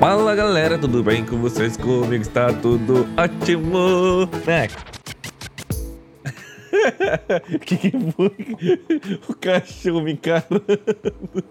Fala galera, tudo bem com vocês? Comigo está tudo ótimo. Mac. que que foi? O cachorro me encarando.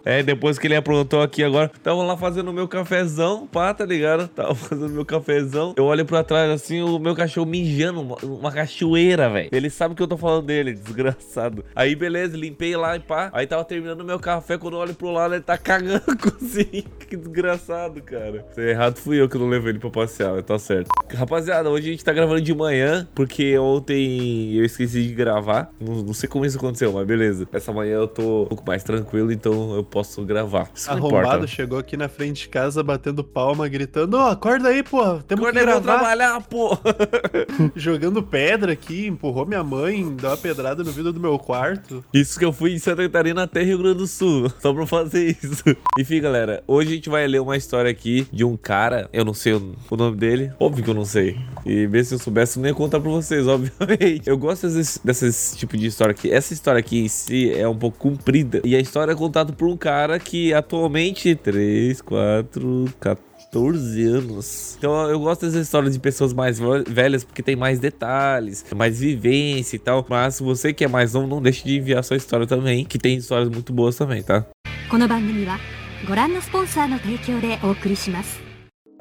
É, depois que ele aprontou aqui agora, tava lá fazendo o meu cafezão, pá, tá ligado? Tava fazendo meu cafezão. Eu olho pra trás assim, o meu cachorro mijando, uma, uma cachoeira, velho. Ele sabe que eu tô falando dele, desgraçado. Aí, beleza, limpei lá e pá. Aí tava terminando meu café, quando eu olho pro lado, ele tá cagando a cozinha. Que desgraçado, cara. Se é errado fui eu que não levei ele pra passear, tá certo. Rapaziada, hoje a gente tá gravando de manhã, porque ontem eu esqueci de gravar. Não, não sei como isso aconteceu, mas beleza. Essa manhã eu tô um pouco mais tranquilo, então eu posso gravar. Isso Arrombado importa. chegou aqui na frente de casa batendo palma, gritando: Ô, acorda aí, pô, temos Agora que gravar. trabalhar, pô. Jogando pedra aqui, empurrou minha mãe, deu uma pedrada no vidro do meu quarto. Isso que eu fui em Santa Catarina até Rio Grande do Sul, só pra fazer isso. Enfim, galera, hoje a gente vai ler uma história aqui de um cara, eu não sei o, nome dele, óbvio que eu não sei. E mesmo se eu soubesse, eu não ia contar pra vocês, obviamente. Eu gosto desses, desses tipo de história aqui. Essa história aqui em si é um pouco comprida. E a história é contada por um cara que atualmente 3, 4, 14 anos. Então eu gosto dessa história de pessoas mais vel- velhas porque tem mais detalhes, mais vivência e tal. Mas se você que é mais novo, não deixe de enviar sua história também, que tem histórias muito boas também, tá? この番組はご覧のスポンサーの提供でお送りします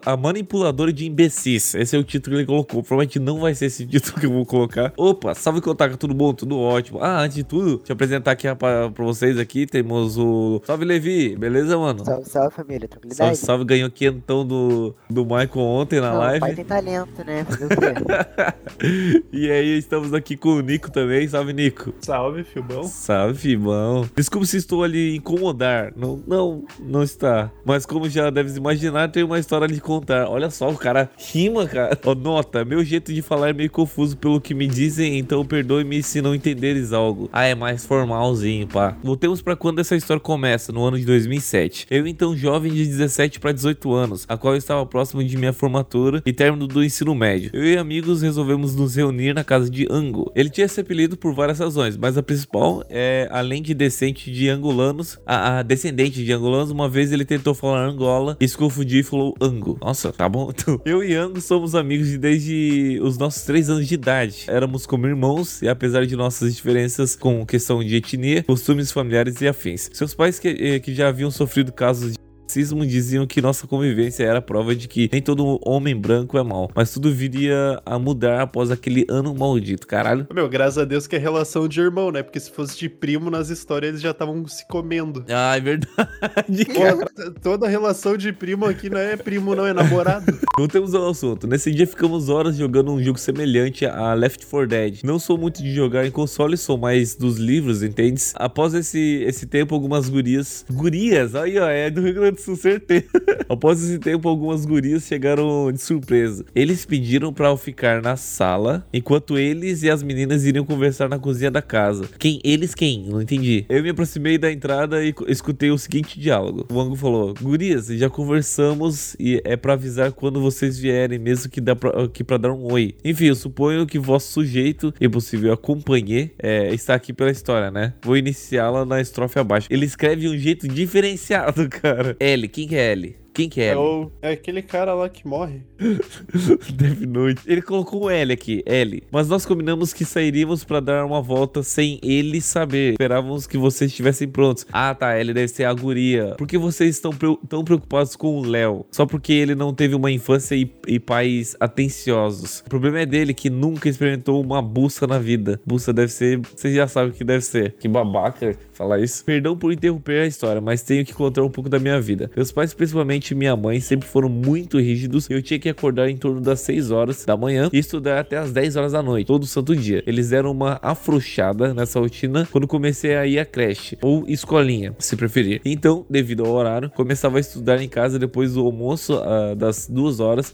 A manipuladora de imbecis. Esse é o título que ele colocou. Provavelmente não vai ser esse título que eu vou colocar. Opa, salve Kotaka, tudo bom? Tudo ótimo. Ah, antes de tudo, deixa eu apresentar aqui pra, pra vocês aqui. Temos o. Salve Levi, beleza, mano? Salve, salve família, Salve, tranquilidade? salve, ganhou quentão do, do Michael ontem na Não, o pai live. tem talento, né? Fazer o quê? e aí, estamos aqui com o Nico também. Salve, Nico. Salve, Filbão. Salve, Fibão. Desculpa se estou ali incomodar. Não, não, não está. Mas como já deves imaginar, tem uma história a lhe Olha só, o cara rima, cara. Nota, meu jeito de falar é meio confuso pelo que me dizem, então perdoe-me se não entenderes algo. Ah, é mais formalzinho, pá. Voltemos pra quando essa história começa, no ano de 2007. Eu, então, jovem de 17 para 18 anos, a qual eu estava próximo de minha formatura e término do ensino médio. Eu e amigos resolvemos nos reunir na casa de Ango. Ele tinha esse apelido por várias razões, mas a principal é, além de descendente de angolanos, a, a descendente de angolanos, uma vez ele tentou falar Angola e se confundiu e falou Ango. Nossa, tá bom? Então, eu e Ango somos amigos de desde os nossos três anos de idade. Éramos como irmãos e apesar de nossas diferenças com questão de etnia, costumes familiares e afins. Seus pais que, eh, que já haviam sofrido casos de racismo diziam que nossa convivência era prova de que nem todo homem branco é mau, mas tudo viria a mudar após aquele ano maldito, caralho. Meu, graças a Deus que é relação de irmão, né? Porque se fosse de primo nas histórias eles já estavam se comendo. Ah, é verdade, Pô, toda relação de primo aqui não é primo, não é namorado. Voltemos ao assunto. Nesse dia ficamos horas jogando um jogo semelhante a Left 4 Dead. Não sou muito de jogar em console, sou mais dos livros, entende? Após esse, esse tempo, algumas gurias. Gurias? Aí, ó, é do Rio Grande Sul, certeza. Após esse tempo, algumas gurias chegaram de surpresa. Eles pediram pra eu ficar na sala, enquanto eles e as meninas iriam conversar na cozinha da casa. Quem? Eles quem? Não entendi. Eu me aproximei da entrada e escutei o seguinte diálogo. O Ango falou: Gurias, já conversamos e é pra avisar quando vocês vierem, mesmo que, dá pra, que pra dar um oi. Enfim, eu suponho que vosso sujeito e possível acompanhê é, está aqui pela história, né? Vou iniciá-la na estrofe abaixo. Ele escreve de um jeito diferenciado, cara. L, quem que é L? Quem que é É, o, é aquele cara lá que morre. Death Note. Ele colocou um L aqui, L. Mas nós combinamos que sairíamos pra dar uma volta sem ele saber. Esperávamos que vocês estivessem prontos. Ah, tá. L deve ser a guria. Por que vocês estão tão preocupados com o Léo? Só porque ele não teve uma infância e, e pais atenciosos. O problema é dele que nunca experimentou uma busca na vida. Busca deve ser. Vocês já sabem o que deve ser. Que babaca falar isso. Perdão por interromper a história, mas tenho que contar um pouco da minha vida. Meus pais, principalmente minha mãe, sempre foram muito rígidos. Eu tinha que acordar em torno das 6 horas da manhã e estudar até as 10 horas da noite, todo santo dia. Eles deram uma afrouxada nessa rotina quando comecei a ir à creche ou escolinha, se preferir. Então, devido ao horário, começava a estudar em casa depois do almoço ah, das 2 horas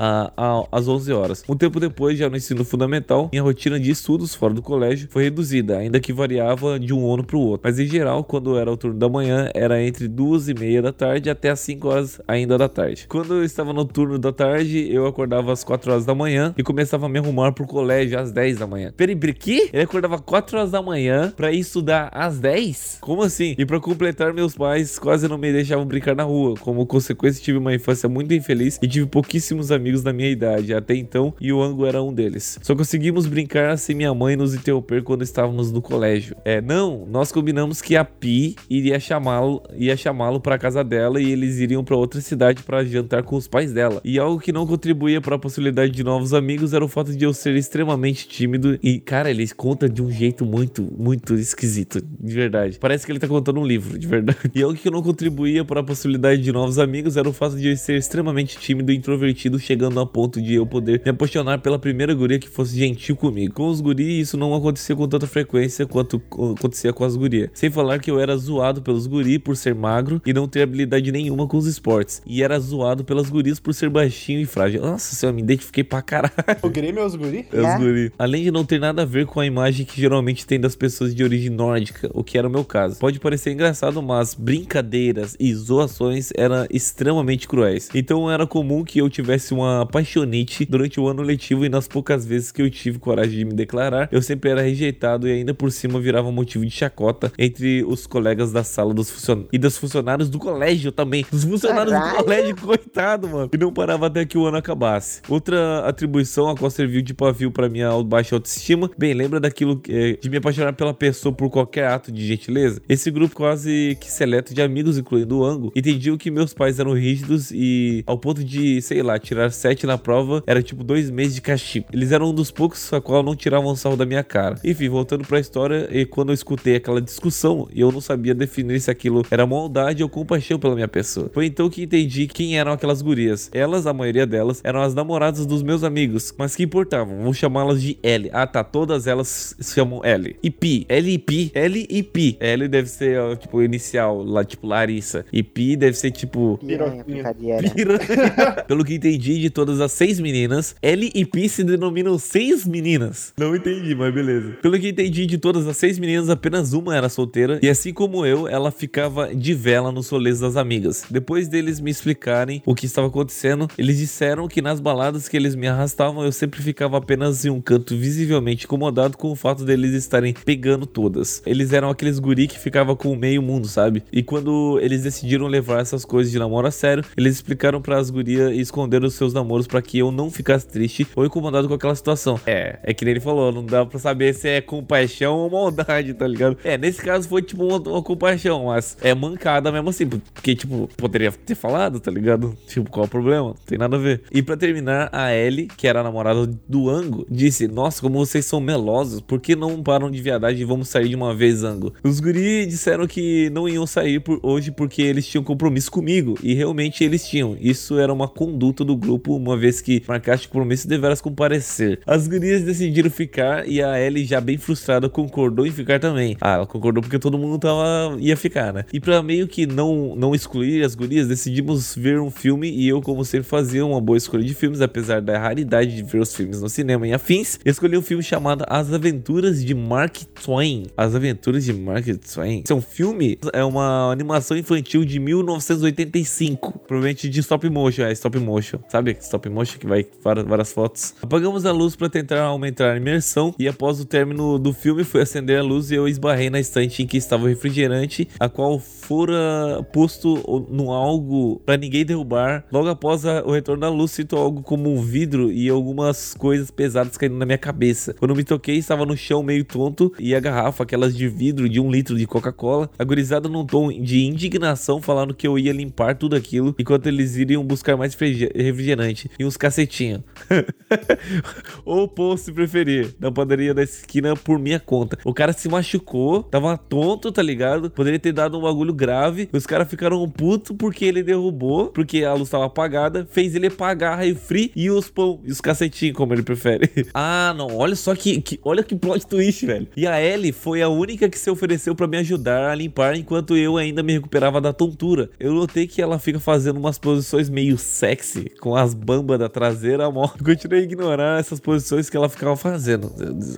às 11 horas. Um tempo depois, já no ensino fundamental, minha rotina de estudos fora do colégio foi reduzida, ainda que variava de um ano para o outro. Mas em geral, quando era o turno da manhã, era entre duas e meia da tarde até as 5 horas ainda da da tarde. Quando eu estava no turno da tarde, eu acordava às 4 horas da manhã e começava a me arrumar pro colégio às 10 da manhã. Peraí, quê? Ele acordava 4 horas da manhã ir estudar às 10? Como assim? E pra completar, meus pais quase não me deixavam brincar na rua. Como consequência, tive uma infância muito infeliz e tive pouquíssimos amigos da minha idade até então e o Ango era um deles. Só conseguimos brincar sem minha mãe nos interromper quando estávamos no colégio. É, não, nós combinamos que a Pi iria chamá-lo, ia chamá-lo para casa dela e eles iriam para outra cidade para jantar com os pais dela. E algo que não contribuía para a possibilidade de novos amigos era o fato de eu ser extremamente tímido e, cara, ele conta de um jeito muito, muito esquisito, de verdade. Parece que ele tá contando um livro, de verdade. E algo que não contribuía para a possibilidade de novos amigos era o fato de eu ser extremamente tímido e introvertido, chegando a ponto de eu poder me apaixonar pela primeira guria que fosse gentil comigo. Com os guri, isso não acontecia com tanta frequência quanto acontecia com as gurias. Sem falar que eu era zoado pelos guri por ser magro e não ter habilidade nenhuma com os esportes. E era zoado pelas gurias por ser baixinho e frágil. Nossa senhora, me identifiquei pra caralho. O Grêmio é os guri? É os É. guri. Além de não ter nada a ver com a imagem que geralmente tem das pessoas de origem nórdica, o que era o meu caso. Pode parecer engraçado, mas brincadeiras e zoações eram extremamente cruéis. Então era comum que eu tivesse uma paixonite durante o ano letivo e nas poucas vezes que eu tive coragem de me declarar, eu sempre era rejeitado e ainda por cima virava motivo de chacota entre os colegas da sala dos funcionários e dos funcionários do colégio também. Dos funcionários do Caralho. Colégio, coitado, mano. E não parava até que o ano acabasse. Outra atribuição a qual serviu de pavio pra minha baixa autoestima, bem, lembra daquilo eh, de me apaixonar pela pessoa por qualquer ato de gentileza? Esse grupo quase que seleto de amigos, incluindo o Ango, entendiam que meus pais eram rígidos e ao ponto de, sei lá, tirar sete na prova era tipo dois meses de castigo. Eles eram um dos poucos a qual não tiravam sarro da minha cara. Enfim, voltando pra história, e quando eu escutei aquela discussão eu não sabia definir se aquilo era maldade ou compaixão pela minha pessoa. Foi então que entendi quem eram aquelas gurias. Elas, a maioria delas, eram as namoradas dos meus amigos, mas que importavam, vou chamá-las de L. Ah tá, todas elas se chamam L. E Pi, L e Pi, L e Pi. L deve ser, ó, tipo, inicial, lá, tipo, Larissa. E Pi deve ser, tipo, Piranha, brincadeira. Piranha. Pelo que entendi de todas as seis meninas, L e Pi se denominam seis meninas. Não entendi, mas beleza. Pelo que entendi de todas as seis meninas, apenas uma era solteira. E assim como eu, ela ficava de vela nos rolês das amigas. Depois deles me explicarem o que estava acontecendo, eles disseram que nas baladas que eles me arrastavam, eu sempre ficava apenas em um canto visivelmente incomodado com o fato deles estarem pegando todas. Eles eram aqueles guri que ficava com o meio mundo, sabe? E quando eles decidiram levar essas coisas de namoro a sério, eles explicaram para as gurias e esconderam os seus namoros para que eu não ficasse triste ou incomodado com aquela situação. É, é que nem ele falou, não dá pra saber se é compaixão ou maldade, tá ligado? É, nesse caso foi tipo uma, uma compaixão, mas é mancada mesmo assim, porque tipo, poderia ter falado, tá ligado? Tipo, qual o problema? Não tem nada a ver. E pra terminar, a Ellie, que era a namorada do Ango, disse: Nossa, como vocês são melosos, por que não param de viadagem e vamos sair de uma vez, Ango? Os guri disseram que não iam sair por hoje porque eles tinham compromisso comigo, e realmente eles tinham. Isso era uma conduta do grupo, uma vez que marcaste compromisso deveras comparecer. As gurias decidiram ficar e a Ellie, já bem frustrada, concordou em ficar também. Ah, ela concordou porque todo mundo tava ia ficar, né? E pra meio que não não excluir as gurias, decidimos ver um filme e eu, como sempre, fazia uma boa escolha de filmes, apesar da raridade de ver os filmes no cinema e afins. Escolhi um filme chamado As Aventuras de Mark Twain. As Aventuras de Mark Twain. Esse é um filme, é uma animação infantil de 1985, provavelmente de stop motion, é stop motion. Sabe stop motion que vai várias, várias fotos. Apagamos a luz para tentar aumentar a imersão e após o término do filme fui acender a luz e eu esbarrei na estante em que estava o refrigerante, a qual fora posto no algo para ninguém derrubar. Logo após a- o retorno da luz, sinto algo como um vidro e algumas coisas pesadas caindo na minha cabeça. Quando me toquei, estava no chão meio tonto e a garrafa, aquelas de vidro de um litro de Coca-Cola, agorizada num tom de indignação, falando que eu ia limpar tudo aquilo enquanto eles iriam buscar mais refrige- refrigerante e uns cacetinhos. Ou pô, se preferir, na padaria da esquina por minha conta. O cara se machucou, tava tonto, tá ligado? Poderia ter dado um bagulho grave. Os caras ficaram putos porque ele derrubou, porque a luz tava apagada, fez ele pagar refri e os pão, e os cacetinhos, como ele prefere. ah, não, olha só que, que- olha que plot twist, velho. E a Ellie foi a única que se ofereceu pra me ajudar a limpar enquanto eu ainda me recuperava da tontura. Eu notei que ela fica fazendo umas posições meio sexy, com as bambas da traseira, amor. Continuei a ignorar essas posições que ela ficava fazendo.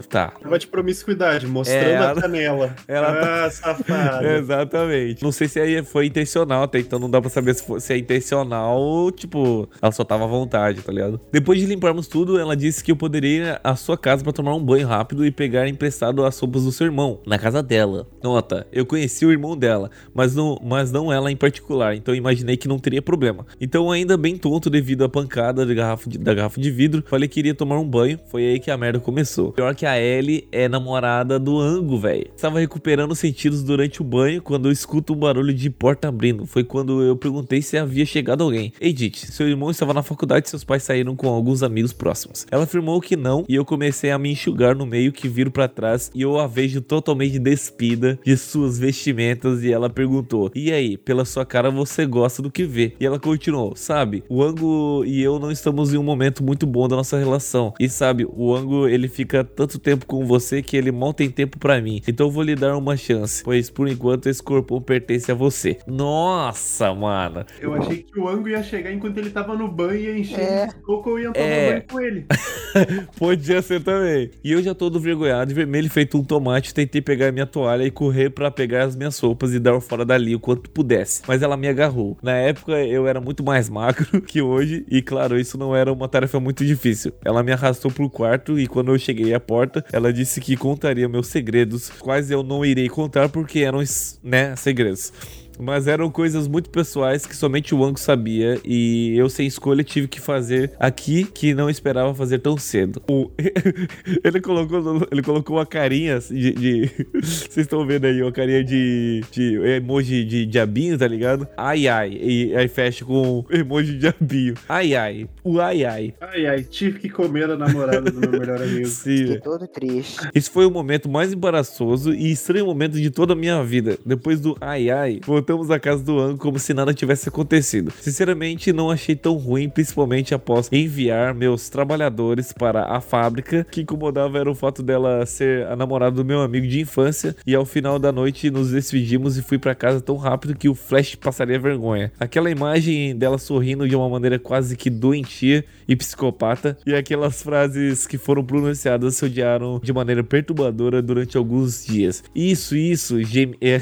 Tá, Tava de promiscuidade, mostrando É, ela- a canela. ela tá- ah, safado. Exatamente. Não sei se aí foi intencional, até então não dá pra saber se, foi- fosse a intencional, tipo, ela só tava à vontade, tá ligado? Depois de limparmos tudo, ela disse que eu poderia ir à sua casa pra tomar um banho rápido e pegar emprestado as roupas do seu irmão, na casa dela. Nota, eu conheci o irmão dela, mas não, mas não ela em particular, então imaginei que não teria problema. Então, ainda bem tonto devido à pancada da garrafa de, da garrafa de vidro, falei que iria tomar um banho, foi aí que a merda começou. Pior que a Ellie é namorada do Ango, velho. Estava recuperando os sentidos durante o banho quando eu escuto um barulho de porta abrindo. Foi quando eu perguntei se havia chegado alguém. Edith, seu irmão estava na faculdade e seus pais saíram com alguns amigos próximos. Ela afirmou que não e eu comecei a me enxugar no meio que viro para trás e eu a vejo totalmente despida de suas vestimentas e ela perguntou: "E aí, pela sua cara você gosta do que vê?" E ela continuou: "Sabe, o Ango e eu não estamos em um momento muito bom da nossa relação. E sabe, o Ango ele fica tanto tempo com você que ele mal tem tempo para mim. Então eu vou lhe dar uma chance, pois por enquanto esse corpo pertence a você." Nossa, mano. Eu achei que o Ango ia chegar enquanto ele tava no banho e ia encher É. de soco ou ia tomar É. banho com ele. Podia ser também. E eu já todo vergonhado e vermelho, feito um tomate, tentei pegar minha toalha e correr pra pegar as minhas roupas e dar fora dali o quanto pudesse. Mas ela me agarrou. Na época eu era muito mais magro que hoje e claro, isso não era uma tarefa muito difícil. Ela me arrastou pro quarto e quando eu cheguei à porta, ela disse que contaria meus segredos, quais eu não irei contar porque eram, né, segredos. Mas eram coisas muito pessoais que somente o Ango sabia e eu sem escolha tive que fazer aqui que não esperava fazer tão cedo. O- ele colocou ele colocou uma carinha assim de, de- vocês estão vendo aí uma carinha de, de emoji de diabinho, tá ligado? Ai ai e aí fecha com emoji de diabinho. Ai ai. O ai ai. Ai, ai, tive que comer a namorada do meu melhor amigo. Sim. Fiquei todo triste. Esse foi o momento mais embaraçoso e estranho momento de toda a minha vida. Depois do ai ai, voltamos à casa do Ango como se nada tivesse acontecido. Sinceramente, não achei tão ruim, principalmente após enviar meus trabalhadores para a fábrica. O que incomodava era o fato dela ser a namorada do meu amigo de infância. E ao final da noite nos despedimos e fui para casa tão rápido que o Flash passaria vergonha. Aquela imagem dela sorrindo de uma maneira quase que doentia e psicopata. E aquelas frases que foram pronunciadas se odiaram de maneira perturbadora durante alguns dias. Isso, isso, gem... é...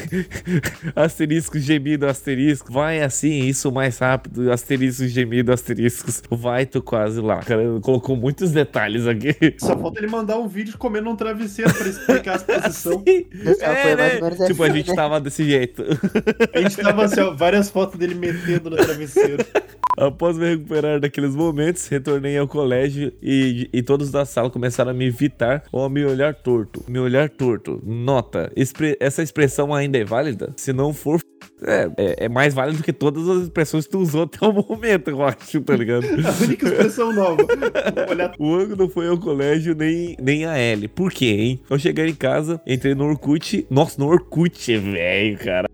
asterisco, gemido, asterisco. Vai assim, isso mais rápido. Asterisco, gemido, asteriscos. Vai, tô quase lá. Cara, colocou muitos detalhes aqui. Só falta ele mandar um vídeo comendo um travesseiro pra explicar as posições. Deus, ela foi mais ou menos Tipo, a assim, gente né? tava desse jeito. A gente tava assim, ó, várias fotos dele metendo no travesseiro. Após me recuperar daqueles momentos, retornei ao colégio e, e todos da sala começaram a me evitar ou a me olhar torto. Me olhar torto. Nota, expre- essa expressão ainda é válida? Se não for, é, é, é mais válida do que todas as expressões que tu usou até o momento, eu acho, tá ligado? A única expressão nova. Olhar O Ango não foi ao colégio nem, nem a Ellie. Por quê, hein? Eu cheguei em casa, entrei no Orkut. Nossa, no Orkut, velho, cara.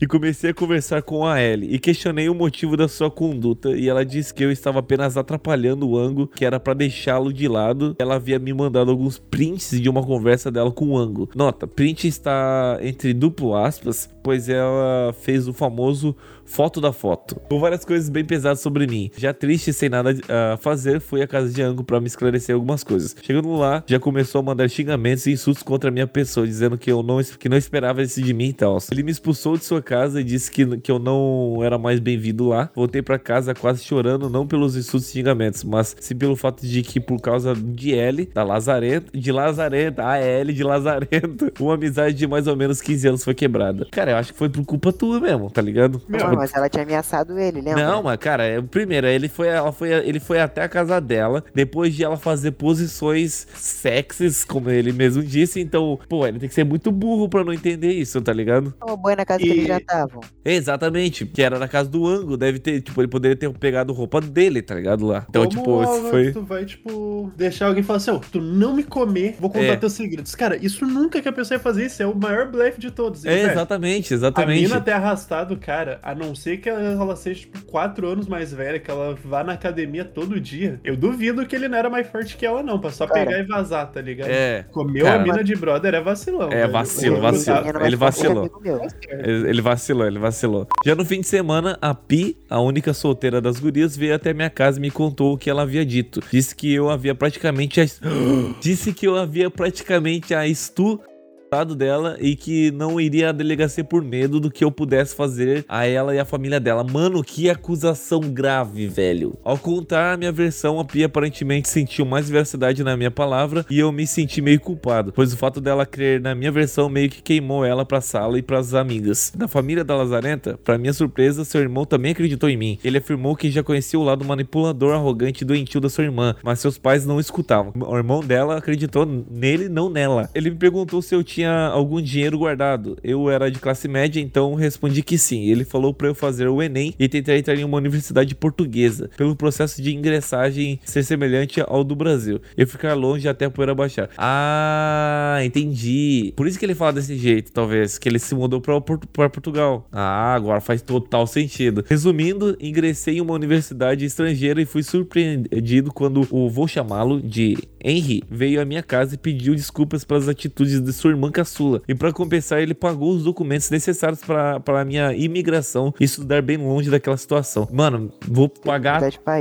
E comecei a conversar com a Ellie e questionei o motivo da sua conduta e ela disse que eu estava apenas atrapalhando o Ango, que era pra deixá-lo de lado. Ela havia me mandado alguns prints de uma conversa dela com o Ango. Nota, print está entre duplo aspas, pois ela fez o famoso foto da foto. Com várias coisas bem pesadas sobre mim. Já triste, sem nada a fazer, fui à casa de Ango pra me esclarecer algumas coisas. Chegando lá, já começou a mandar xingamentos e insultos contra a minha pessoa, dizendo que eu não, que não esperava isso de mim e tal. Ele me expulsou de sua casa e disse que, que eu não era mais bem-vindo lá. Voltei pra casa quase chorando, não pelos insultos e xingamentos, mas sim pelo fato de que por causa de L, da Lazarenta, de Lazarenta, a L de Lazarenta, uma amizade de mais ou menos 15 anos foi quebrada. Cara, eu acho que foi por culpa tua mesmo, tá ligado? Meu, Não, mas ela tinha ameaçado ele, lembra? Não, mas cara, é- primeiro, ele foi, ela foi, ele foi até a casa dela, depois de ela fazer posições sexys, como ele mesmo disse, então, pô, ele tem que ser muito burro pra não entender isso, tá ligado? Tomou banho na casa que E- eles já estavam. Exatamente, que era na casa do Ango, deve ter, tipo, ele poderia ter pegado roupa dele, tá ligado lá. Então, Como tipo, isso foi... tu vai, tipo, deixar alguém falar assim, ó, tu não me comer, vou contar É. teus segredos. Cara, isso nunca que a pessoa ia fazer isso, é o maior blefe de todos. É, velho, exatamente, A exatamente. mina ter arrastado o cara, a não ser que ela, seja, tipo, quatro anos mais velha, que ela vá na academia todo dia, eu duvido que ele não era mais forte que ela, não, pra só Cara. pegar e vazar, tá ligado? É, Comeu Cara. a mina de brother é vacilão. É, velho. vacilo, vacilo. tá- ele vacilou. meu. Ele vacilou, ele vacilou. Já no fim de semana, a Pi, a única solteira das gurias, veio até minha casa e me contou o que ela havia dito. Disse que eu havia praticamente. A... Disse que eu havia praticamente a dela e que não iria à delegacia por medo do que eu pudesse fazer a ela e a família dela. Mano, que acusação grave, velho. Ao contar a minha versão, a Pia aparentemente sentiu mais veracidade na minha palavra e eu me senti meio culpado, pois o fato dela crer na minha versão meio que queimou ela pra sala e pras amigas. Da família da Lazarenta, pra minha surpresa, seu irmão também acreditou em mim. Ele afirmou que já conhecia o lado manipulador, arrogante e doentio da sua irmã, mas seus pais não escutavam. O irmão dela acreditou nele, não nela. Ele me perguntou se eu tinha tinha algum dinheiro guardado. Eu era de classe média, então respondi que sim. Ele falou para eu fazer o Enem e tentar entrar em uma universidade portuguesa, pelo processo de ingressagem ser semelhante ao do Brasil. Eu ficar longe até poder abaixar. Ah, entendi. Por isso que ele fala desse jeito, talvez, que ele se mudou para Portugal. Ah, agora faz total sentido. Resumindo, ingressei em uma universidade estrangeira e fui surpreendido quando o vou chamá-lo de Henry veio à minha casa e pediu desculpas pelas atitudes de sua irmã caçula. E para compensar, ele pagou os documentos necessários para a minha imigração e estudar bem longe daquela situação. Mano, vou pagar.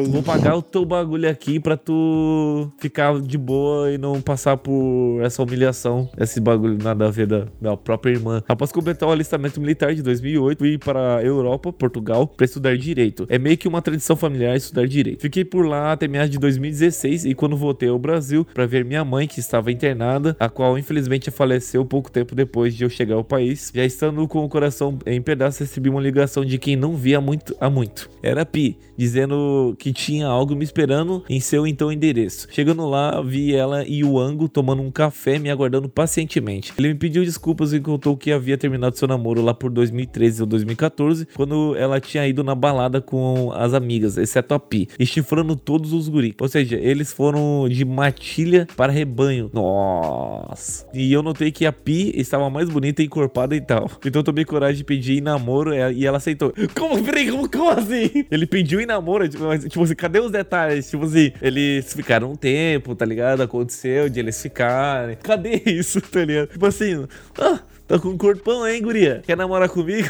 Vou pagar o teu bagulho aqui para tu ficar de boa e não passar por essa humilhação, esse bagulho nada a ver da, da própria irmã. Após completar o alistamento militar de 2008, fui para a Europa, Portugal, para estudar direito. É meio que uma tradição familiar estudar direito. Fiquei por lá até meados de 2016 e quando voltei ao Brasil para ver minha mãe que estava internada, a qual infelizmente faleceu pouco tempo depois de eu chegar ao país. Já estando com o coração em pedaços, recebi uma ligação de quem não via muito há muito. Era Pi, dizendo que tinha algo me esperando em seu então endereço. Chegando lá, vi ela e o Ango tomando um café me aguardando pacientemente. Ele me pediu desculpas e contou que havia terminado seu namoro lá por 2013 ou 2014, quando ela tinha ido na balada com as amigas, exceto a Pi, e chifrando todos os guris. Ou seja, eles foram de matilha para rebanho. Nossa. E eu notei que a Pi estava mais bonita encorpada e tal. Então eu tomei coragem de pedir em namoro e ela aceitou. Como? Peraí, como, como assim? Ele pediu em namoro, tipo, tipo assim, cadê os detalhes? Tipo assim, eles ficaram um tempo, tá ligado? Aconteceu de eles ficarem. Cadê isso, tá ligado? Tipo assim, ah, Tá com um corpão, hein, guria? Quer namorar comigo?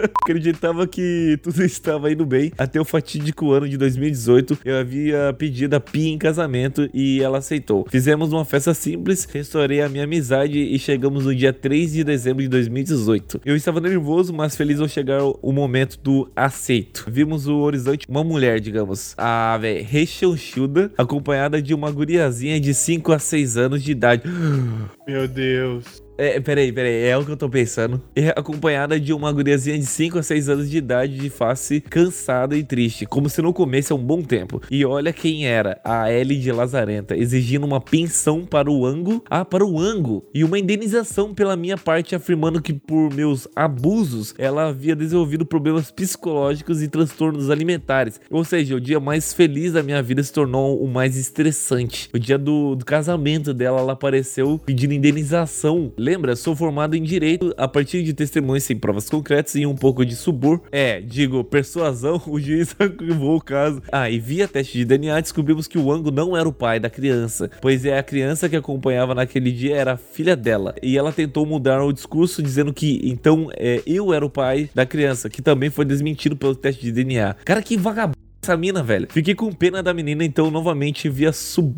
Acreditava que tudo estava indo bem. Até o fatídico ano de 2018, eu havia pedido a Pi em casamento e ela aceitou. Fizemos uma festa simples, restaurei a minha amizade e chegamos no dia 3 de dezembro de 2018. Eu estava nervoso, mas feliz ao chegar o momento do aceito. Vimos o horizonte, uma mulher, digamos, a velho, rechonchuda, acompanhada de uma guriazinha de 5 a 6 anos de idade. Meu Deus. É, peraí, peraí, é o que eu tô pensando. É acompanhada de uma guriazinha de 5 a 6 anos de idade, de face cansada e triste, como se não comesse há um bom tempo. E olha quem era, a Ellie de Lazarenta, exigindo uma pensão para o Ango, ah, para o Ango, e uma indenização pela minha parte, afirmando que por meus abusos, ela havia desenvolvido problemas psicológicos e transtornos alimentares. Ou seja, o dia mais feliz da minha vida se tornou o mais estressante. O dia do, do casamento dela, ela apareceu pedindo indenização Lembra, sou formado em direito a partir de testemunhas sem provas concretas e um pouco de subor. É, digo, persuasão, o juiz arquivou o caso. Ah, e via teste de DNA descobrimos que o Ango não era o pai da criança, pois é a criança que acompanhava naquele dia era a filha dela. E ela tentou mudar o discurso dizendo que então é, eu era o pai da criança, que também foi desmentido pelo teste de DNA. Cara, que vagabundo essa mina, velho. Fiquei com pena da menina, então novamente via sub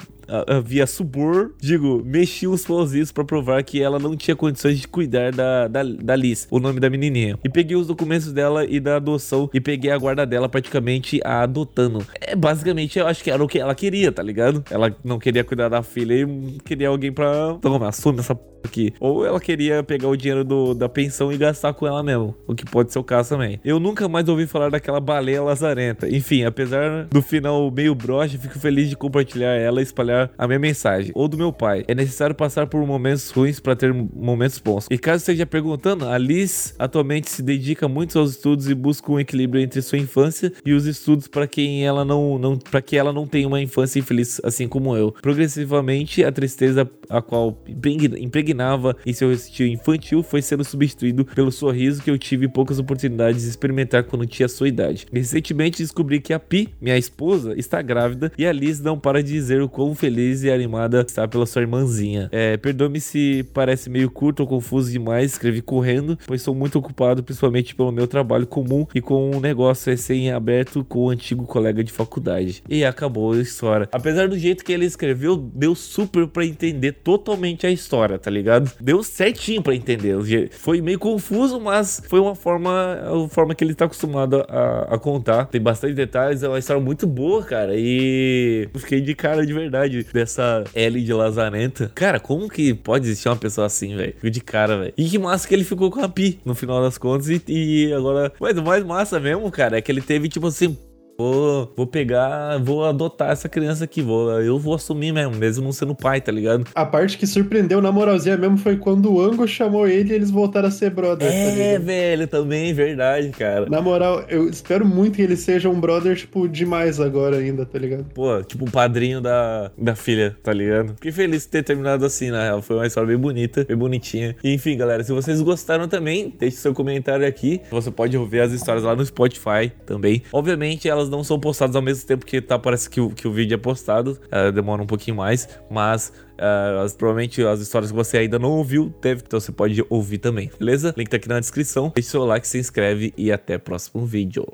via subor, digo, mexi os pauzinhos para provar que ela não tinha condições de cuidar da, da, da Liz, o nome da menininha. E peguei os documentos dela e da adoção e peguei a guarda dela praticamente a adotando. É, basicamente, eu acho que era o que ela queria, tá ligado? Ela não queria cuidar da filha e queria alguém pra... Então, assume essa p aqui. Ou ela queria pegar o dinheiro do, da pensão e gastar com ela mesmo, o que pode ser o caso também. Eu nunca mais ouvi falar daquela baleia lazarenta. Enfim, apesar do final meio broxa, fico feliz de compartilhar ela e espalhar a minha mensagem, ou do meu pai. É necessário passar por momentos ruins para ter momentos bons. E caso esteja perguntando, a Liz atualmente se dedica muito aos estudos e busca um equilíbrio entre sua infância e os estudos para quem ela não, não para que ela não tenha uma infância infeliz assim como eu. Progressivamente, a tristeza a qual impregnava em seu estilo infantil foi sendo substituído pelo sorriso que eu tive poucas oportunidades de experimentar quando tinha sua idade. Recentemente descobri que a Pi, minha esposa, está grávida e a Liz não para de dizer o quão feliz feliz e animada estar pela sua irmãzinha. É, Perdoe-me se parece meio curto ou confuso demais, escrevi correndo, pois sou muito ocupado, principalmente pelo meu trabalho comum e com um negócio recém-aberto com o antigo colega de faculdade. E acabou a história. Apesar do jeito que ele escreveu, deu super pra entender totalmente a história, tá ligado? Deu certinho pra entender. Foi meio confuso, mas foi uma forma, a forma que ele tá acostumado a, a contar. Tem bastante detalhes, é uma história muito boa, cara. E fiquei de cara de verdade dessa Ellie de Lazarenta. Cara, como que pode existir uma pessoa assim, velho? Fico de cara, velho. E que massa que ele ficou com a Pi no final das contas. E, e agora. Mas o mais massa mesmo, cara, é que ele teve, tipo assim, Vou, vou pegar, vou adotar essa criança aqui, vou, eu vou assumir mesmo, mesmo não sendo pai, tá ligado? A parte que surpreendeu na moralzinha mesmo foi quando o Ango chamou ele e eles voltaram a ser brother. Tá é, tá velho, também, verdade, cara. Na moral, eu espero muito que ele seja um brother, tipo, demais agora ainda, tá ligado? Pô, tipo o padrinho da, da filha, tá ligado? Fiquei feliz de ter terminado assim, na real. Foi uma história bem bonita, bem bonitinha. E, enfim, galera, se vocês gostaram também, deixe seu comentário aqui. Você pode ouvir as histórias lá no Spotify também. Obviamente, elas não são postadas ao mesmo tempo que tá, parece que o, que o vídeo é postado. Uh, demora um pouquinho mais, mas uh, as, provavelmente as histórias que você ainda não ouviu, deve, então você pode ouvir também, beleza? Link tá aqui na descrição. Deixe seu like, se inscreve e até o próximo vídeo.